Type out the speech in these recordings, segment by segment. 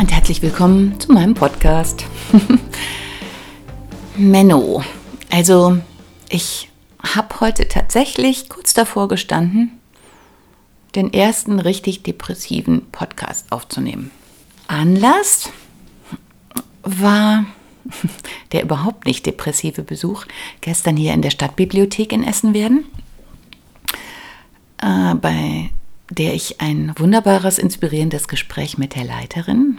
Und herzlich willkommen zu meinem Podcast. Menno. Also, ich habe heute tatsächlich kurz davor gestanden, den ersten richtig depressiven Podcast aufzunehmen. Anlass war der überhaupt nicht depressive Besuch gestern hier in der Stadtbibliothek in Essen werden, äh, bei der ich ein wunderbares, inspirierendes Gespräch mit der Leiterin,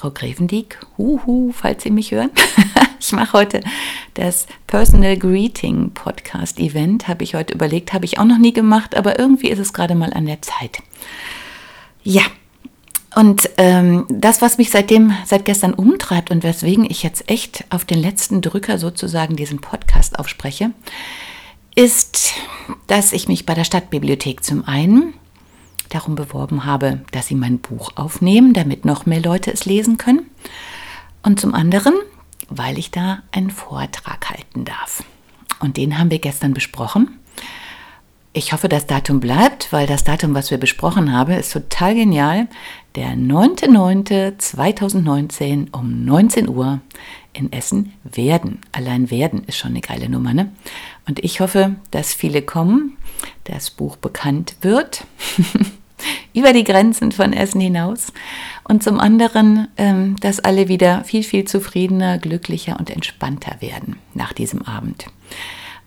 Frau Grevendieck, huhu, falls Sie mich hören. ich mache heute das Personal Greeting Podcast Event, habe ich heute überlegt, habe ich auch noch nie gemacht, aber irgendwie ist es gerade mal an der Zeit. Ja, und ähm, das, was mich seitdem, seit gestern umtreibt und weswegen ich jetzt echt auf den letzten Drücker sozusagen diesen Podcast aufspreche, ist, dass ich mich bei der Stadtbibliothek zum einen darum beworben habe, dass sie mein Buch aufnehmen, damit noch mehr Leute es lesen können. Und zum anderen, weil ich da einen Vortrag halten darf. Und den haben wir gestern besprochen. Ich hoffe, das Datum bleibt, weil das Datum, was wir besprochen haben, ist total genial. Der 9.9.2019 um 19 Uhr in Essen werden. Allein werden ist schon eine geile Nummer, ne? Und ich hoffe, dass viele kommen, das Buch bekannt wird, über die Grenzen von Essen hinaus. Und zum anderen, ähm, dass alle wieder viel, viel zufriedener, glücklicher und entspannter werden nach diesem Abend.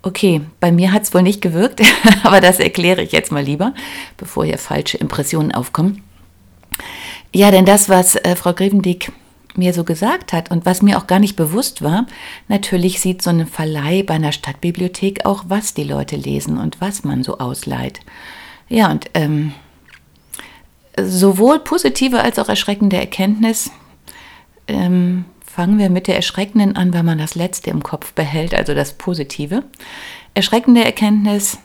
Okay, bei mir hat es wohl nicht gewirkt, aber das erkläre ich jetzt mal lieber, bevor hier falsche Impressionen aufkommen. Ja, denn das, was äh, Frau Grevendick mir so gesagt hat und was mir auch gar nicht bewusst war, natürlich sieht so ein Verleih bei einer Stadtbibliothek auch, was die Leute lesen und was man so ausleiht. Ja, und ähm, sowohl positive als auch erschreckende Erkenntnis ähm, Fangen wir mit der erschreckenden an, weil man das Letzte im Kopf behält, also das Positive. Erschreckende Erkenntnis,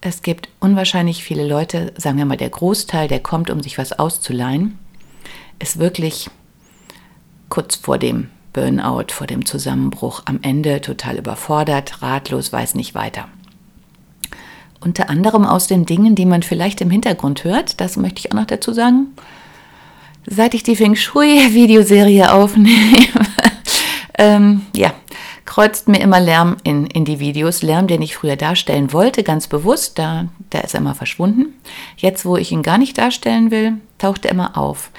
es gibt unwahrscheinlich viele Leute, sagen wir mal der Großteil, der kommt, um sich was auszuleihen, ist wirklich kurz vor dem Burnout, vor dem Zusammenbruch, am Ende total überfordert, ratlos, weiß nicht weiter. Unter anderem aus den Dingen, die man vielleicht im Hintergrund hört, das möchte ich auch noch dazu sagen, seit ich die Feng Shui-Videoserie aufnehme, ähm, ja, kreuzt mir immer Lärm in, in die Videos. Lärm, den ich früher darstellen wollte, ganz bewusst, da, da ist er immer verschwunden. Jetzt, wo ich ihn gar nicht darstellen will, taucht er immer auf.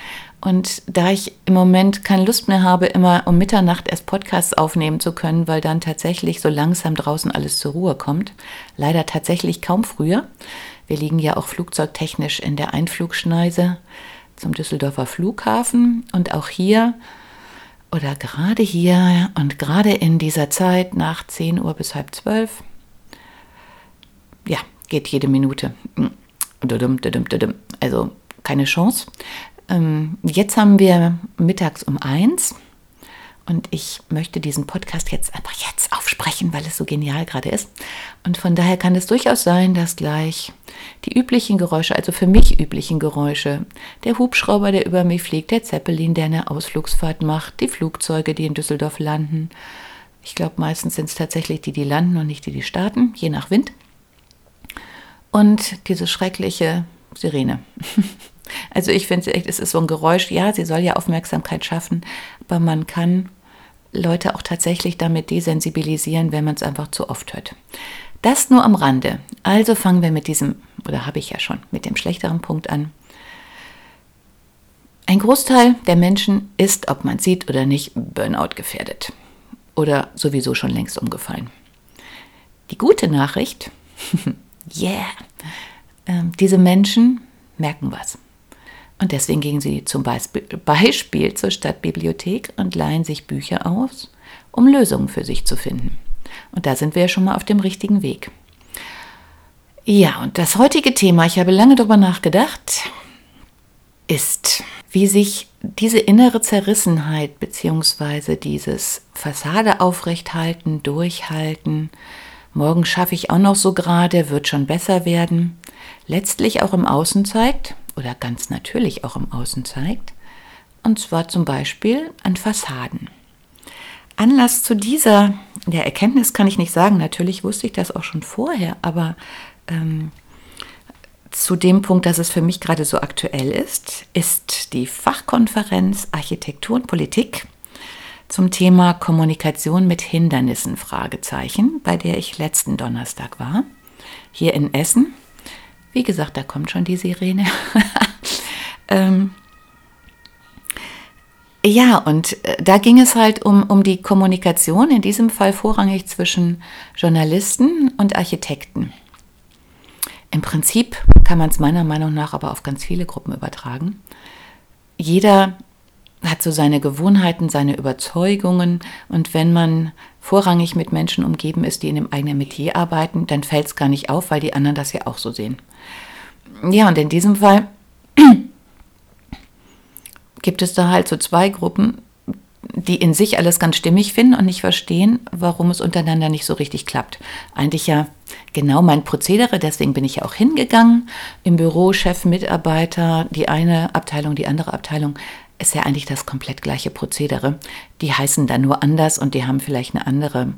Und da ich im Moment keine Lust mehr habe, immer um Mitternacht erst Podcasts aufnehmen zu können, weil dann tatsächlich so langsam draußen alles zur Ruhe kommt, leider tatsächlich kaum früher. Wir liegen ja auch flugzeugtechnisch in der Einflugschneise zum Düsseldorfer Flughafen und auch hier oder gerade hier und gerade in dieser Zeit nach 10 Uhr bis halb zwölf, ja, geht jede Minute. Also keine Chance. Ähm, jetzt haben wir mittags um eins und ich möchte diesen Podcast jetzt einfach jetzt aufsprechen, weil es so genial gerade ist. Und von daher kann es durchaus sein, dass gleich die üblichen Geräusche, also für mich üblichen Geräusche, der Hubschrauber, der über mich fliegt, der Zeppelin, der eine Ausflugsfahrt macht, die Flugzeuge, die in Düsseldorf landen. Ich glaube, meistens sind es tatsächlich die, die landen und nicht die, die starten, je nach Wind. Und diese schreckliche Sirene. Also ich finde echt, es ist so ein Geräusch, ja, sie soll ja Aufmerksamkeit schaffen, aber man kann Leute auch tatsächlich damit desensibilisieren, wenn man es einfach zu oft hört. Das nur am Rande. Also fangen wir mit diesem, oder habe ich ja schon, mit dem schlechteren Punkt an. Ein Großteil der Menschen ist, ob man sieht oder nicht, Burnout gefährdet. oder sowieso schon längst umgefallen. Die gute Nachricht, yeah, ähm, diese Menschen merken was. Und deswegen gingen sie zum Beispiel zur Stadtbibliothek und leihen sich Bücher aus, um Lösungen für sich zu finden. Und da sind wir ja schon mal auf dem richtigen Weg. Ja, und das heutige Thema, ich habe lange darüber nachgedacht, ist, wie sich diese innere Zerrissenheit bzw. dieses Fassade aufrechthalten, durchhalten, morgen schaffe ich auch noch so gerade, wird schon besser werden, letztlich auch im Außen zeigt oder ganz natürlich auch im Außen zeigt, und zwar zum Beispiel an Fassaden. Anlass zu dieser der Erkenntnis kann ich nicht sagen, natürlich wusste ich das auch schon vorher, aber ähm, zu dem Punkt, dass es für mich gerade so aktuell ist, ist die Fachkonferenz Architektur und Politik zum Thema Kommunikation mit Hindernissen Fragezeichen, bei der ich letzten Donnerstag war, hier in Essen. Wie gesagt, da kommt schon die Sirene. ähm, ja, und äh, da ging es halt um, um die Kommunikation, in diesem Fall vorrangig zwischen Journalisten und Architekten. Im Prinzip kann man es meiner Meinung nach aber auf ganz viele Gruppen übertragen. Jeder hat so seine Gewohnheiten, seine Überzeugungen und wenn man vorrangig mit Menschen umgeben ist, die in dem eigenen Metier arbeiten, dann fällt es gar nicht auf, weil die anderen das ja auch so sehen. Ja, und in diesem Fall gibt es da halt so zwei Gruppen, die in sich alles ganz stimmig finden und nicht verstehen, warum es untereinander nicht so richtig klappt. Eigentlich ja genau mein Prozedere, deswegen bin ich ja auch hingegangen. Im Büro, Chef, Mitarbeiter, die eine Abteilung, die andere Abteilung, ist ja eigentlich das komplett gleiche Prozedere. Die heißen dann nur anders und die haben vielleicht eine andere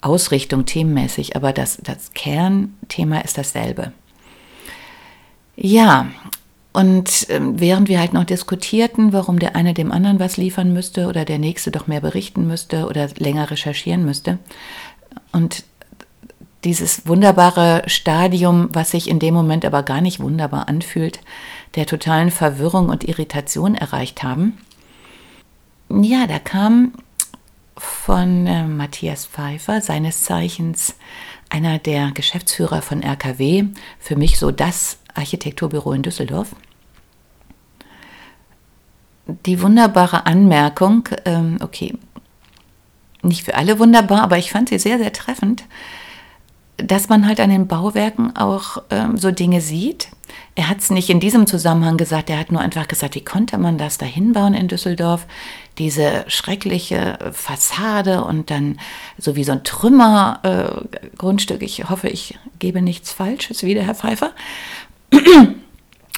Ausrichtung themenmäßig, aber das, das Kernthema ist dasselbe. Ja, und ähm, während wir halt noch diskutierten, warum der eine dem anderen was liefern müsste oder der nächste doch mehr berichten müsste oder länger recherchieren müsste. Und dieses wunderbare Stadium, was sich in dem Moment aber gar nicht wunderbar anfühlt, der totalen Verwirrung und Irritation erreicht haben. Ja, da kam von äh, Matthias Pfeiffer, seines Zeichens einer der Geschäftsführer von RKW, für mich so das Architekturbüro in Düsseldorf. Die wunderbare Anmerkung, ähm, okay, nicht für alle wunderbar, aber ich fand sie sehr, sehr treffend, dass man halt an den Bauwerken auch ähm, so Dinge sieht. Er hat es nicht in diesem Zusammenhang gesagt, er hat nur einfach gesagt, wie konnte man das da hinbauen in Düsseldorf? Diese schreckliche Fassade und dann so wie so ein Trümmergrundstück. Äh, ich hoffe, ich gebe nichts Falsches wieder, Herr Pfeiffer.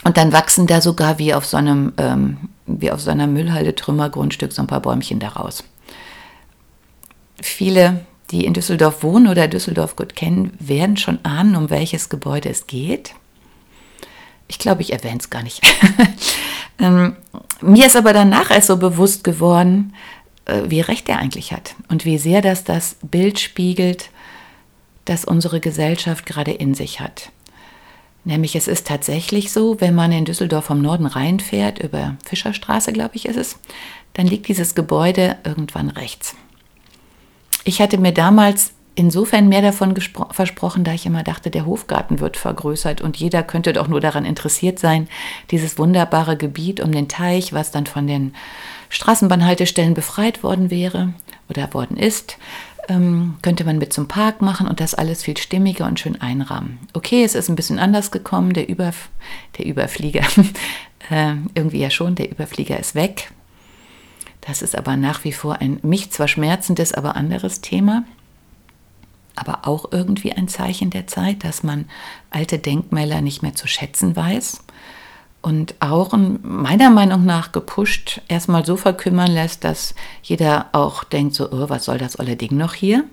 Und dann wachsen da sogar wie auf so einem, ähm, wie auf so einer Müllhalde Trümmergrundstück so ein paar Bäumchen daraus. Viele, die in Düsseldorf wohnen oder Düsseldorf gut kennen, werden schon ahnen, um welches Gebäude es geht. Ich glaube, ich erwähne es gar nicht. ähm, mir ist aber danach erst so bewusst geworden, äh, wie recht er eigentlich hat und wie sehr das das Bild spiegelt, das unsere Gesellschaft gerade in sich hat. Nämlich es ist tatsächlich so, wenn man in Düsseldorf vom Norden reinfährt, über Fischerstraße, glaube ich, ist es, dann liegt dieses Gebäude irgendwann rechts. Ich hatte mir damals insofern mehr davon versprochen, da ich immer dachte, der Hofgarten wird vergrößert und jeder könnte doch nur daran interessiert sein, dieses wunderbare Gebiet um den Teich, was dann von den Straßenbahnhaltestellen befreit worden wäre oder worden ist, ähm, könnte man mit zum Park machen und das alles viel stimmiger und schön einrahmen. Okay, es ist ein bisschen anders gekommen, der, Überf der Überflieger, äh, irgendwie ja schon, der Überflieger ist weg. Das ist aber nach wie vor ein mich zwar schmerzendes, aber anderes Thema, aber auch irgendwie ein Zeichen der Zeit, dass man alte Denkmäler nicht mehr zu schätzen weiß und auch meiner Meinung nach gepusht erstmal so verkümmern lässt, dass jeder auch denkt, so, oh, was soll das olle Ding noch hier?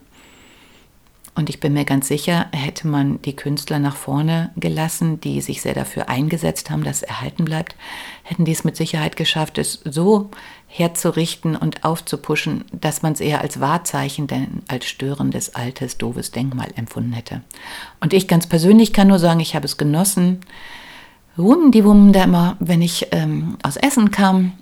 Und ich bin mir ganz sicher, hätte man die Künstler nach vorne gelassen, die sich sehr dafür eingesetzt haben, dass es erhalten bleibt, hätten die es mit Sicherheit geschafft, es so herzurichten und aufzupuschen, dass man es eher als Wahrzeichen denn als störendes, altes, doofes Denkmal empfunden hätte. Und ich ganz persönlich kann nur sagen, ich habe es genossen, Wum, die Wum, da immer, wenn ich ähm, aus Essen kam,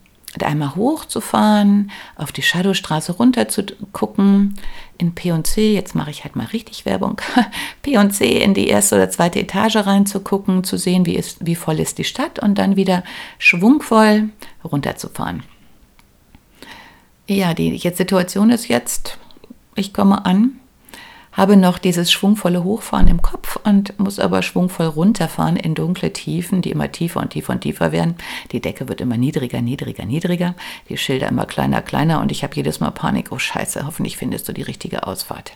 einmal hochzufahren, auf die Shadowstraße runter zu gucken, in P&C, jetzt mache ich halt mal richtig Werbung, P&C in die erste oder zweite Etage reinzugucken, zu sehen, wie, ist, wie voll ist die Stadt und dann wieder schwungvoll runterzufahren. Ja, die jetzt Situation ist jetzt, ich komme an, habe noch dieses schwungvolle Hochfahren im Kopf und muss aber schwungvoll runterfahren in dunkle Tiefen, die immer tiefer und tiefer und tiefer werden. Die Decke wird immer niedriger, niedriger, niedriger, die Schilder immer kleiner, kleiner und ich habe jedes Mal Panik, oh scheiße, hoffentlich findest du die richtige Ausfahrt.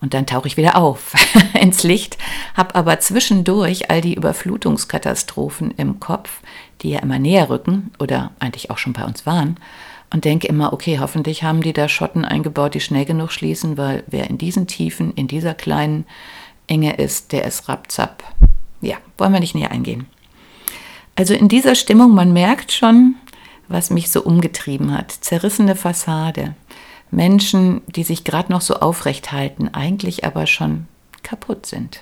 Und dann tauche ich wieder auf ins Licht, habe aber zwischendurch all die Überflutungskatastrophen im Kopf, die ja immer näher rücken oder eigentlich auch schon bei uns waren und denke immer, okay, hoffentlich haben die da Schotten eingebaut, die schnell genug schließen, weil wer in diesen Tiefen, in dieser kleinen Enge ist, der ist rapzapp. Ja, wollen wir nicht näher eingehen. Also in dieser Stimmung, man merkt schon, was mich so umgetrieben hat. Zerrissene Fassade, Menschen, die sich gerade noch so aufrecht halten, eigentlich aber schon kaputt sind.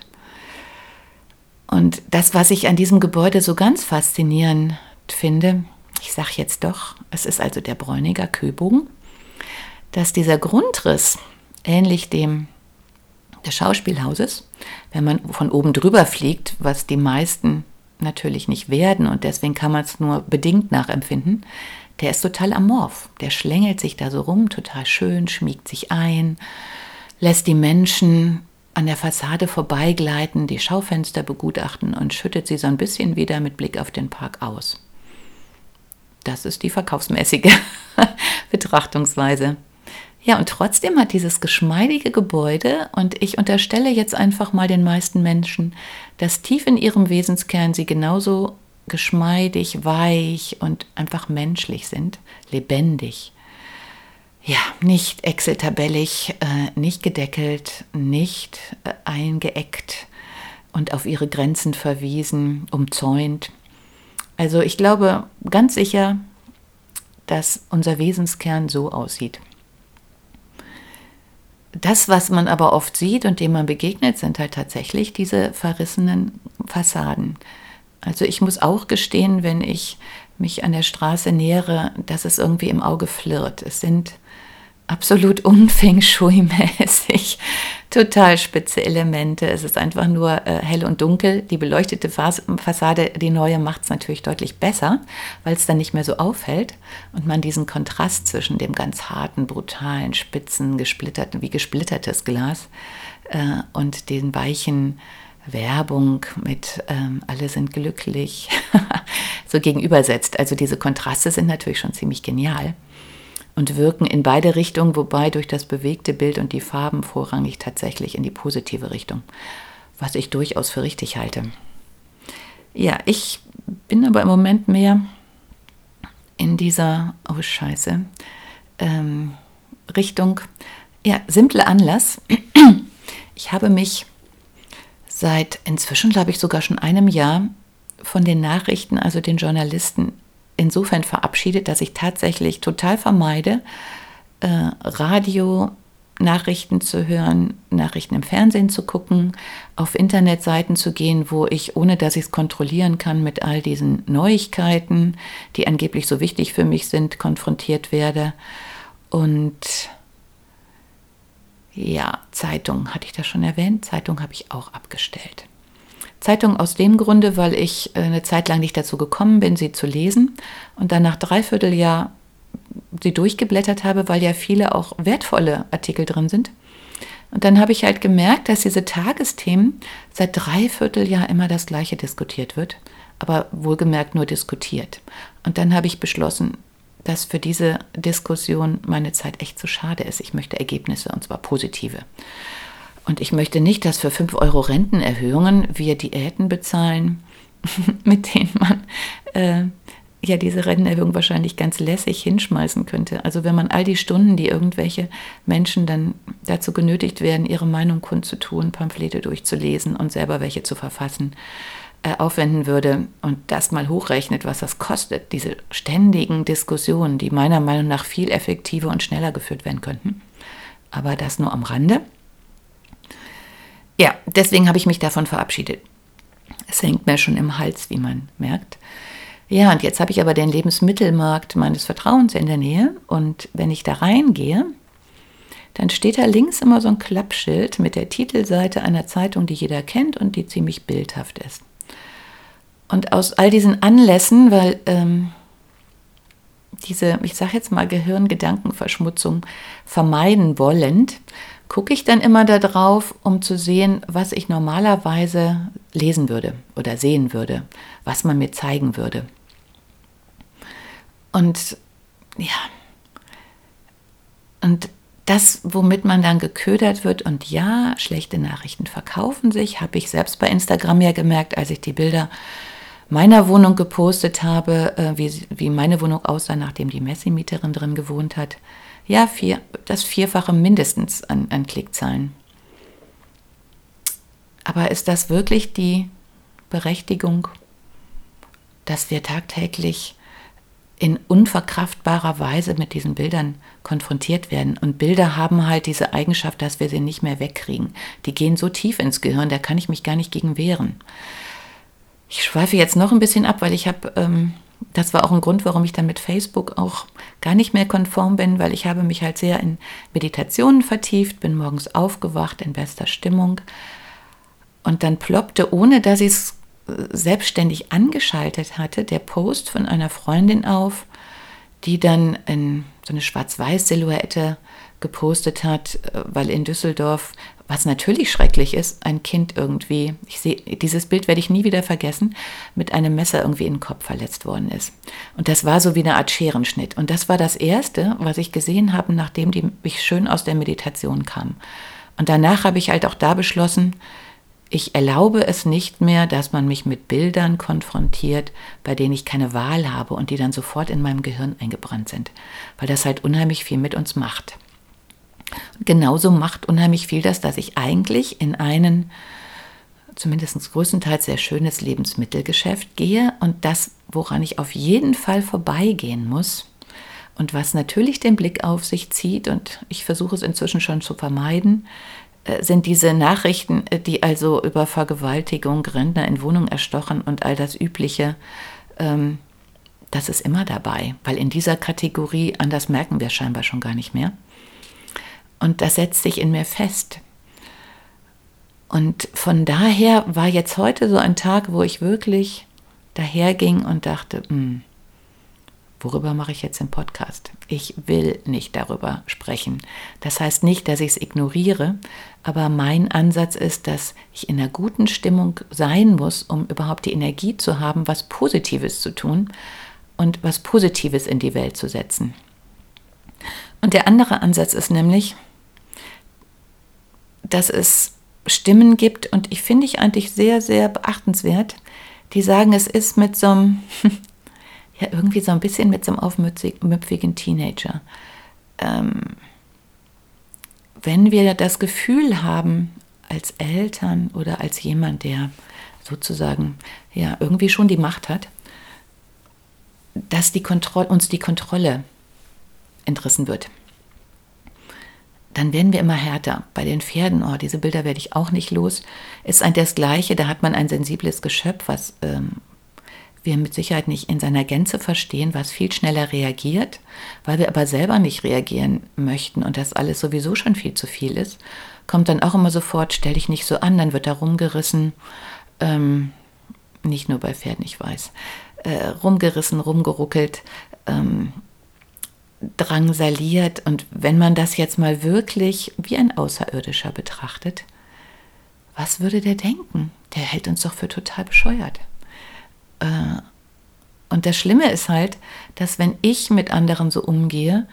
Und das, was ich an diesem Gebäude so ganz faszinierend finde, ich sage jetzt doch, es ist also der Bräuniger Köbogen, dass dieser Grundriss, ähnlich dem des Schauspielhauses, wenn man von oben drüber fliegt, was die meisten natürlich nicht werden und deswegen kann man es nur bedingt nachempfinden, der ist total amorph. Der schlängelt sich da so rum, total schön, schmiegt sich ein, lässt die Menschen an der Fassade vorbeigleiten, die Schaufenster begutachten und schüttet sie so ein bisschen wieder mit Blick auf den Park aus. Das ist die verkaufsmäßige Betrachtungsweise. Ja, und trotzdem hat dieses geschmeidige Gebäude, und ich unterstelle jetzt einfach mal den meisten Menschen, dass tief in ihrem Wesenskern sie genauso geschmeidig, weich und einfach menschlich sind, lebendig. Ja, nicht Excel-tabellig, äh, nicht gedeckelt, nicht äh, eingeeckt und auf ihre Grenzen verwiesen, umzäunt. Also ich glaube ganz sicher, dass unser Wesenskern so aussieht. Das, was man aber oft sieht und dem man begegnet, sind halt tatsächlich diese verrissenen Fassaden. Also ich muss auch gestehen, wenn ich mich an der Straße nähere, dass es irgendwie im Auge flirrt. Es sind absolut unfeng shui-mäßig. Total spitze Elemente. Es ist einfach nur äh, hell und dunkel. Die beleuchtete Fas Fassade, die neue, macht es natürlich deutlich besser, weil es dann nicht mehr so auffällt und man diesen Kontrast zwischen dem ganz harten, brutalen, spitzen, gesplitterten, wie gesplittertes Glas äh, und den weichen Werbung mit ähm, alle sind glücklich so gegenübersetzt. Also diese Kontraste sind natürlich schon ziemlich genial und wirken in beide Richtungen, wobei durch das bewegte Bild und die Farben vorrangig tatsächlich in die positive Richtung, was ich durchaus für richtig halte. Ja, ich bin aber im Moment mehr in dieser, oh Scheiße, ähm, Richtung, ja, simple Anlass. Ich habe mich seit inzwischen, glaube ich, sogar schon einem Jahr von den Nachrichten, also den Journalisten insofern verabschiedet, dass ich tatsächlich total vermeide, äh, Radio Nachrichten zu hören, Nachrichten im Fernsehen zu gucken, auf Internetseiten zu gehen, wo ich, ohne dass ich es kontrollieren kann, mit all diesen Neuigkeiten, die angeblich so wichtig für mich sind, konfrontiert werde. Und ja, Zeitung hatte ich das schon erwähnt, Zeitung habe ich auch abgestellt. Zeitung aus dem Grunde, weil ich äh, eine Zeit lang nicht dazu gekommen bin, sie zu lesen und dann nach dreiviertel Jahr sie durchgeblättert habe, weil ja viele auch wertvolle Artikel drin sind. Und dann habe ich halt gemerkt, dass diese Tagesthemen seit dreiviertel Jahr immer das gleiche diskutiert wird, aber wohlgemerkt nur diskutiert. Und dann habe ich beschlossen, dass für diese Diskussion meine Zeit echt zu schade ist. Ich möchte Ergebnisse und zwar positive. Und ich möchte nicht, dass für 5 Euro Rentenerhöhungen wir Diäten bezahlen, mit denen man äh, ja diese Rentenerhöhung wahrscheinlich ganz lässig hinschmeißen könnte. Also wenn man all die Stunden, die irgendwelche Menschen dann dazu genötigt werden, ihre Meinung kundzutun, Pamphlete durchzulesen und selber welche zu verfassen, äh, aufwenden würde und das mal hochrechnet, was das kostet, diese ständigen Diskussionen, die meiner Meinung nach viel effektiver und schneller geführt werden könnten. Aber das nur am Rande. Ja, deswegen habe ich mich davon verabschiedet. Es hängt mir schon im Hals, wie man merkt. Ja, und jetzt habe ich aber den Lebensmittelmarkt meines Vertrauens in der Nähe. Und wenn ich da reingehe, dann steht da links immer so ein Klappschild mit der Titelseite einer Zeitung, die jeder kennt und die ziemlich bildhaft ist. Und aus all diesen Anlässen, weil ähm, diese, ich sage jetzt mal, Gehirngedankenverschmutzung vermeiden wollend, gucke ich dann immer darauf, um zu sehen, was ich normalerweise lesen würde oder sehen würde, was man mir zeigen würde. Und ja, und das, womit man dann geködert wird, und ja, schlechte Nachrichten verkaufen sich, habe ich selbst bei Instagram ja gemerkt, als ich die Bilder meiner Wohnung gepostet habe, äh, wie, wie meine Wohnung aussah, nachdem die Messi-Mieterin drin gewohnt hat. Ja, vier, das Vierfache mindestens an, an Klickzahlen. Aber ist das wirklich die Berechtigung, dass wir tagtäglich in unverkraftbarer Weise mit diesen Bildern konfrontiert werden. Und Bilder haben halt diese Eigenschaft, dass wir sie nicht mehr wegkriegen. Die gehen so tief ins Gehirn, da kann ich mich gar nicht gegen wehren. Ich schweife jetzt noch ein bisschen ab, weil ich habe, ähm, das war auch ein Grund, warum ich dann mit Facebook auch gar nicht mehr konform bin, weil ich habe mich halt sehr in Meditationen vertieft, bin morgens aufgewacht in bester Stimmung. Und dann ploppte, ohne dass ich es selbstständig angeschaltet hatte, der Post von einer Freundin auf, die dann in so eine Schwarz-Weiß-Silhouette gepostet hat, äh, weil in Düsseldorf, was natürlich schrecklich ist, ein Kind irgendwie, ich sehe, dieses Bild werde ich nie wieder vergessen, mit einem Messer irgendwie in den Kopf verletzt worden ist. Und das war so wie eine Art Scherenschnitt. Und das war das Erste, was ich gesehen habe, nachdem die, ich schön aus der Meditation kam. Und danach habe ich halt auch da beschlossen, ich erlaube es nicht mehr, dass man mich mit Bildern konfrontiert, bei denen ich keine Wahl habe und die dann sofort in meinem Gehirn eingebrannt sind, weil das halt unheimlich viel mit uns macht. Genauso macht unheimlich viel das, dass ich eigentlich in einen zumindest größtenteils sehr schönes Lebensmittelgeschäft gehe und das, woran ich auf jeden Fall vorbeigehen muss, und was natürlich den Blick auf sich zieht, und ich versuche es inzwischen schon zu vermeiden, äh, sind diese Nachrichten, äh, die also über Vergewaltigung, Rentner in Wohnungen erstochen und all das Übliche, ähm, das ist immer dabei, weil in dieser Kategorie, anders merken wir scheinbar schon gar nicht mehr. Und das setzt sich in mir fest. Und von daher war jetzt heute so ein Tag, wo ich wirklich daherging und dachte, hm, worüber mache ich jetzt den Podcast? Ich will nicht darüber sprechen. Das heißt nicht, dass ich es ignoriere, aber mein Ansatz ist, dass ich in einer guten Stimmung sein muss, um überhaupt die Energie zu haben, was Positives zu tun und was Positives in die Welt zu setzen. Und der andere Ansatz ist nämlich, dass es Stimmen gibt, und ich finde ich eigentlich sehr, sehr beachtenswert, die sagen, es ist mit so einem ja irgendwie so ein bisschen mit so einem aufmüpfigen Teenager. Ähm, wenn wir das Gefühl haben, als Eltern oder als jemand, der sozusagen ja irgendwie schon die Macht hat, dass die uns die Kontrolle entrissen wird, dann werden wir immer härter. Bei den Pferden, oh, diese Bilder werde ich auch nicht los, ist ein das Gleiche. Da hat man ein sensibles Geschöpf, was ähm, wir mit Sicherheit nicht in seiner Gänze verstehen, was viel schneller reagiert, weil wir aber selber nicht reagieren möchten und das alles sowieso schon viel zu viel ist, kommt dann auch immer sofort, stell dich nicht so an, dann wird da rumgerissen, ähm, nicht nur bei Pferden, ich weiß, äh, rumgerissen, rumgeruckelt, ähm, drangsaliert und wenn man das jetzt mal wirklich wie ein Außerirdischer betrachtet, was würde der denken? Der hält uns doch für total bescheuert. Äh, und das Schlimme ist halt, dass wenn ich mit anderen so umgehe,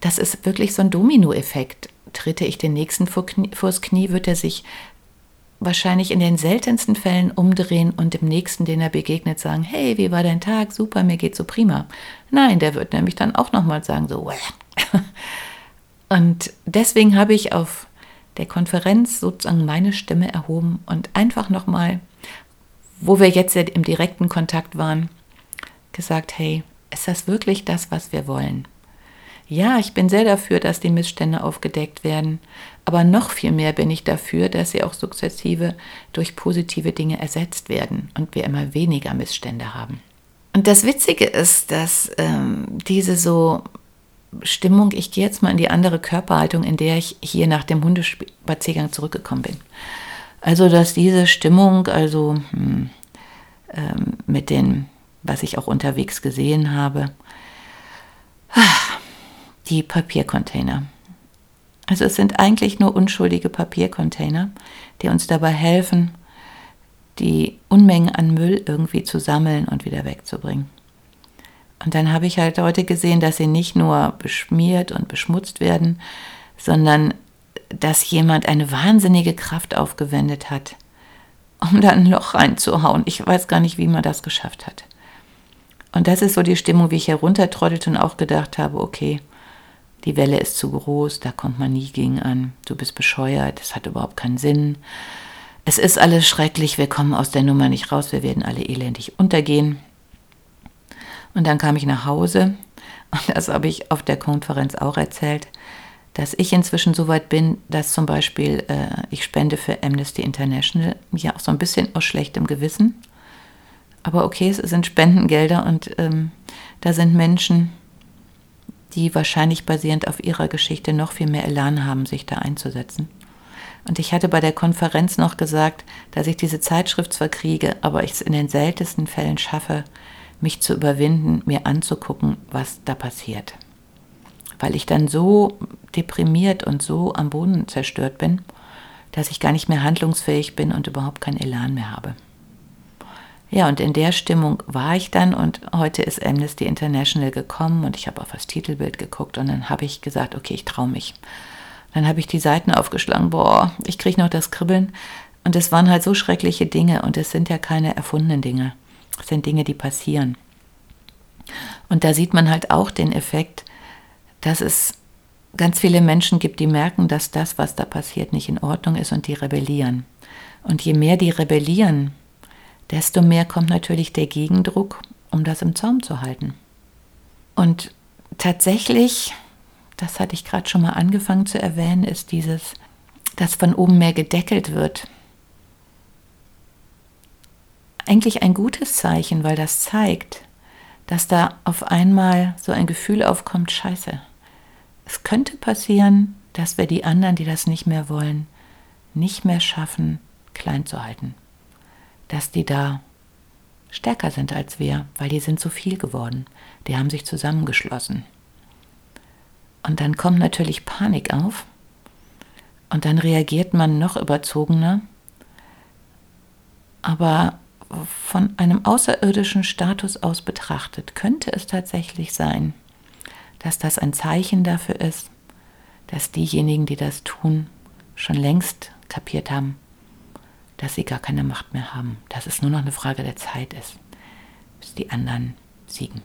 das ist wirklich so ein Dominoeffekt. Tritte ich den nächsten vors Knie, wird er sich wahrscheinlich in den seltensten Fällen umdrehen und dem nächsten, den er begegnet, sagen: Hey, wie war dein Tag? Super, mir geht's so prima. Nein, der wird nämlich dann auch nochmal sagen: So, und deswegen habe ich auf der Konferenz sozusagen meine Stimme erhoben und einfach nochmal wo wir jetzt im direkten Kontakt waren, gesagt, hey, ist das wirklich das, was wir wollen? Ja, ich bin sehr dafür, dass die Missstände aufgedeckt werden, aber noch viel mehr bin ich dafür, dass sie auch sukzessive durch positive Dinge ersetzt werden und wir immer weniger Missstände haben. Und das Witzige ist, dass ähm, diese so Stimmung, ich gehe jetzt mal in die andere Körperhaltung, in der ich hier nach dem Hundespaziergang zurückgekommen bin. Also, dass diese Stimmung, also hm, ähm, mit den, was ich auch unterwegs gesehen habe, die Papiercontainer. Also es sind eigentlich nur unschuldige Papiercontainer, die uns dabei helfen, die Unmengen an Müll irgendwie zu sammeln und wieder wegzubringen. Und dann habe ich halt heute gesehen, dass sie nicht nur beschmiert und beschmutzt werden, sondern dass jemand eine wahnsinnige Kraft aufgewendet hat, um da ein Loch reinzuhauen. Ich weiß gar nicht, wie man das geschafft hat. Und das ist so die Stimmung, wie ich heruntertrottelte und auch gedacht habe, okay, die Welle ist zu groß, da kommt man nie gegen an. Du bist bescheuert, das hat überhaupt keinen Sinn. Es ist alles schrecklich, wir kommen aus der Nummer nicht raus, wir werden alle elendig untergehen. Und dann kam ich nach Hause und das habe ich auf der Konferenz auch erzählt, dass ich inzwischen so weit bin, dass zum Beispiel äh, ich spende für Amnesty International, ja auch so ein bisschen aus schlechtem Gewissen. Aber okay, es sind Spendengelder und ähm, da sind Menschen, die wahrscheinlich basierend auf ihrer Geschichte noch viel mehr Elan haben, sich da einzusetzen. Und ich hatte bei der Konferenz noch gesagt, dass ich diese Zeitschrift zwar kriege, aber ich es in den seltensten Fällen schaffe, mich zu überwinden, mir anzugucken, was da passiert. Weil ich dann so deprimiert und so am Boden zerstört bin, dass ich gar nicht mehr handlungsfähig bin und überhaupt keinen Elan mehr habe. Ja, und in der Stimmung war ich dann und heute ist Amnesty International gekommen und ich habe auf das Titelbild geguckt und dann habe ich gesagt, okay, ich traue mich. Dann habe ich die Seiten aufgeschlagen, boah, ich kriege noch das Kribbeln. Und es waren halt so schreckliche Dinge und es sind ja keine erfundenen Dinge. Es sind Dinge, die passieren. Und da sieht man halt auch den Effekt, dass es ganz viele Menschen gibt, die merken, dass das, was da passiert, nicht in Ordnung ist und die rebellieren. Und je mehr die rebellieren, desto mehr kommt natürlich der Gegendruck, um das im Zaum zu halten. Und tatsächlich das hatte ich gerade schon mal angefangen zu erwähnen, ist dieses, dass von oben mehr gedeckelt wird. Eigentlich ein gutes Zeichen, weil das zeigt, dass da auf einmal so ein Gefühl aufkommt, scheiße. Es könnte passieren, dass wir die anderen, die das nicht mehr wollen, nicht mehr schaffen, klein zu halten. Dass die da stärker sind als wir, weil die sind so viel geworden. Die haben sich zusammengeschlossen. Und dann kommt natürlich Panik auf und dann reagiert man noch überzogener. Aber von einem außerirdischen Status aus betrachtet, könnte es tatsächlich sein, dass das ein Zeichen dafür ist, dass diejenigen, die das tun, schon längst kapiert haben, dass sie gar keine Macht mehr haben, dass es nur noch eine Frage der Zeit ist, bis die anderen siegen.